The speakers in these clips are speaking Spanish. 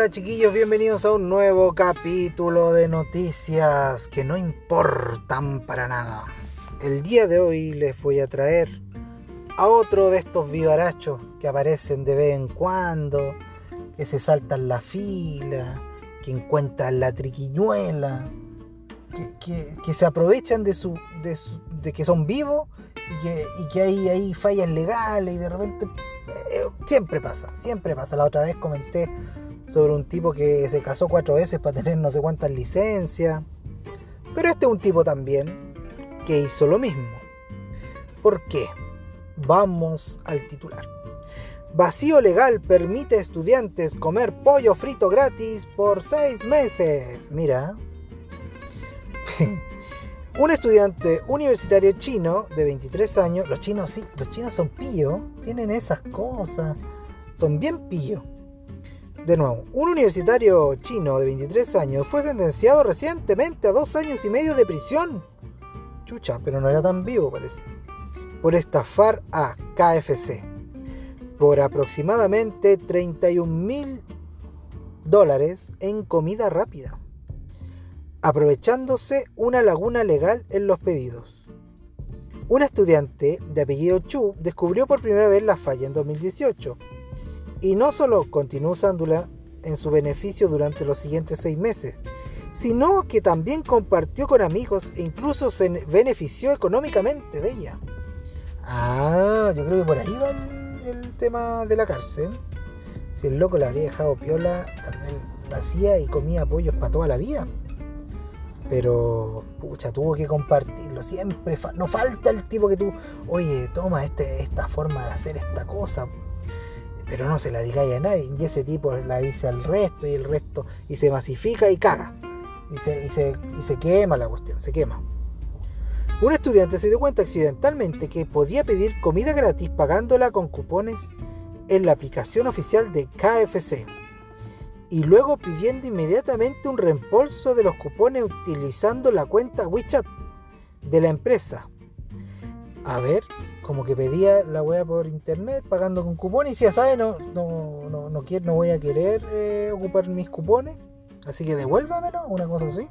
Hola chiquillos, bienvenidos a un nuevo capítulo de noticias que no importan para nada. El día de hoy les voy a traer a otro de estos vivarachos que aparecen de vez en cuando, que se saltan la fila, que encuentran la triquiñuela, que, se aprovechan de, su, de, que son vivos y que, y hay fallas legales y de repente eh, siempre pasa, siempre pasa. La otra vez comenté sobre un tipo que se casó cuatro veces para tener no sé cuántas licencias. Pero este es un tipo también que hizo lo mismo. ¿Por qué? Vamos al titular. Vacío legal permite a estudiantes comer pollo frito gratis por seis meses. Mira. un estudiante universitario chino de 23 años, los chinos sí, los chinos son pillos, tienen esas cosas, son bien pillos de nuevo, un universitario chino de 23 años fue sentenciado recientemente a dos años y medio de prisión. Chucha, pero no era tan vivo parece. Por estafar a KFC. Por aproximadamente 31 mil dólares en comida rápida. Aprovechándose una laguna legal en los pedidos. Un estudiante de apellido Chu descubrió por primera vez la falla en 2018 y no solo continuó usándola en su beneficio durante los siguientes seis meses, sino que también compartió con amigos e incluso se benefició económicamente de ella. Ah, yo creo que por ahí va el, tema de la cárcel. Si el loco la habría dejado piola, también la hacía y comía pollos para toda la vida. Pero, pucha, tuvo que compartirlo. Siempre no falta el tipo que tú, oye, toma este, esta forma de hacer esta cosa pero no se la digáis a nadie. Y ese tipo la dice al resto y el resto, y se masifica y caga. Y se, y se, y se quema la cuestión, se quema. Un estudiante se dio cuenta accidentalmente que podía pedir comida gratis pagándola con cupones en la aplicación oficial de KFC y luego pidiendo inmediatamente un reembolso de los cupones utilizando la cuenta WeChat de la empresa. A ver, como que pedía la wea por internet pagando con cupones y si ya sabe no, no, no, no, quiero, no voy a querer eh, ocupar mis cupones, así que devuélvamelo, una cosa así.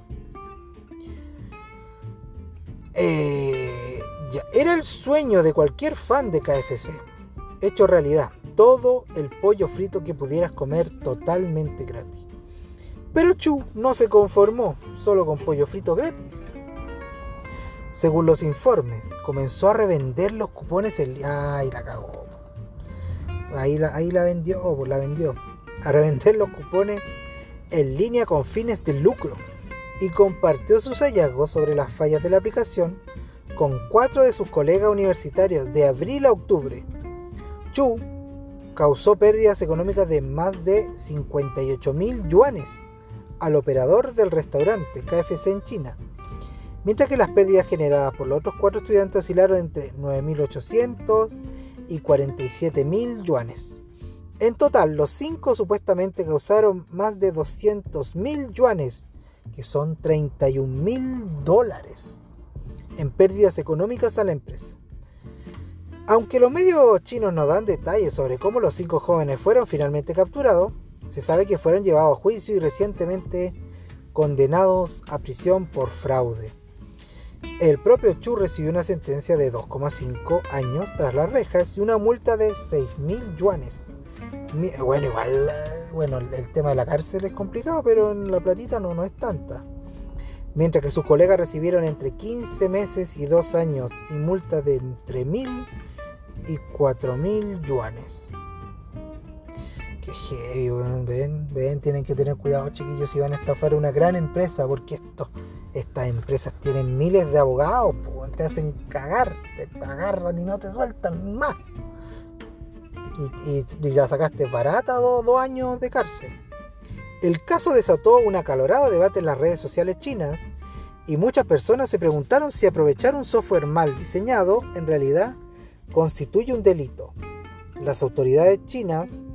Eh, ya, era el sueño de cualquier fan de KFC, hecho realidad, todo el pollo frito que pudieras comer totalmente gratis. Pero Chu no se conformó solo con pollo frito gratis. Según los informes, comenzó a revender los cupones el... ¡Ay, la! Ahí la, ahí la vendió, pues la vendió. A revender los cupones en línea con fines de lucro y compartió sus hallazgos sobre las fallas de la aplicación con cuatro de sus colegas universitarios de abril a octubre. Chu causó pérdidas económicas de más de 58 mil yuanes al operador del restaurante KFC en China mientras que las pérdidas generadas por los otros cuatro estudiantes oscilaron entre 9.800 y 47.000 yuanes. En total, los cinco supuestamente causaron más de 200.000 yuanes, que son 31.000 dólares, en pérdidas económicas a la empresa. Aunque los medios chinos no dan detalles sobre cómo los cinco jóvenes fueron finalmente capturados, se sabe que fueron llevados a juicio y recientemente condenados a prisión por fraude. El propio Chu recibió una sentencia de 2,5 años tras las rejas y una multa de 6.000 yuanes. Bueno, igual, bueno, el tema de la cárcel es complicado, pero en la platita no, no es tanta. Mientras que sus colegas recibieron entre 15 meses y 2 años y multas de entre 1.000 y 4.000 yuanes. Que heavy, ven, ven, tienen que tener cuidado chiquillos si van a estafar una gran empresa, porque esto estas empresas tienen miles de abogados, te hacen cagar, te agarran y no te sueltan más. Y, ya sacaste barata dos, años de cárcel. El caso desató un acalorado debate en las redes sociales chinas y muchas personas se preguntaron si aprovechar un software mal diseñado en realidad constituye un delito. Las autoridades chinas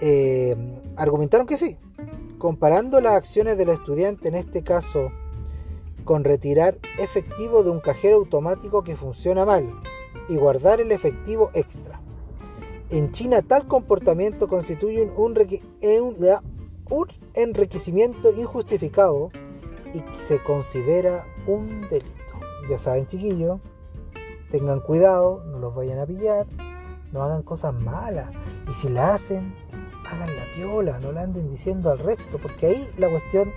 eh, argumentaron que sí, comparando las acciones del estudiante en este caso con retirar efectivo de un cajero automático que funciona mal y guardar el efectivo extra. En China tal comportamiento constituye un, un enriquecimiento injustificado y se considera un delito. Ya saben, chiquillos, tengan cuidado, no los vayan a pillar, no hagan cosas malas. Y si la hacen, hagan la piola, no la anden diciendo al resto, porque ahí la cuestión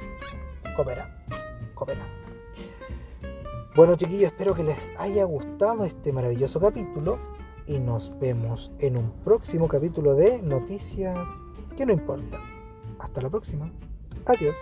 coopera. Coopera. Bueno, chiquillos, espero que les haya gustado este maravilloso capítulo y nos vemos en un próximo capítulo de Noticias que no importa. Hasta la próxima. Adiós.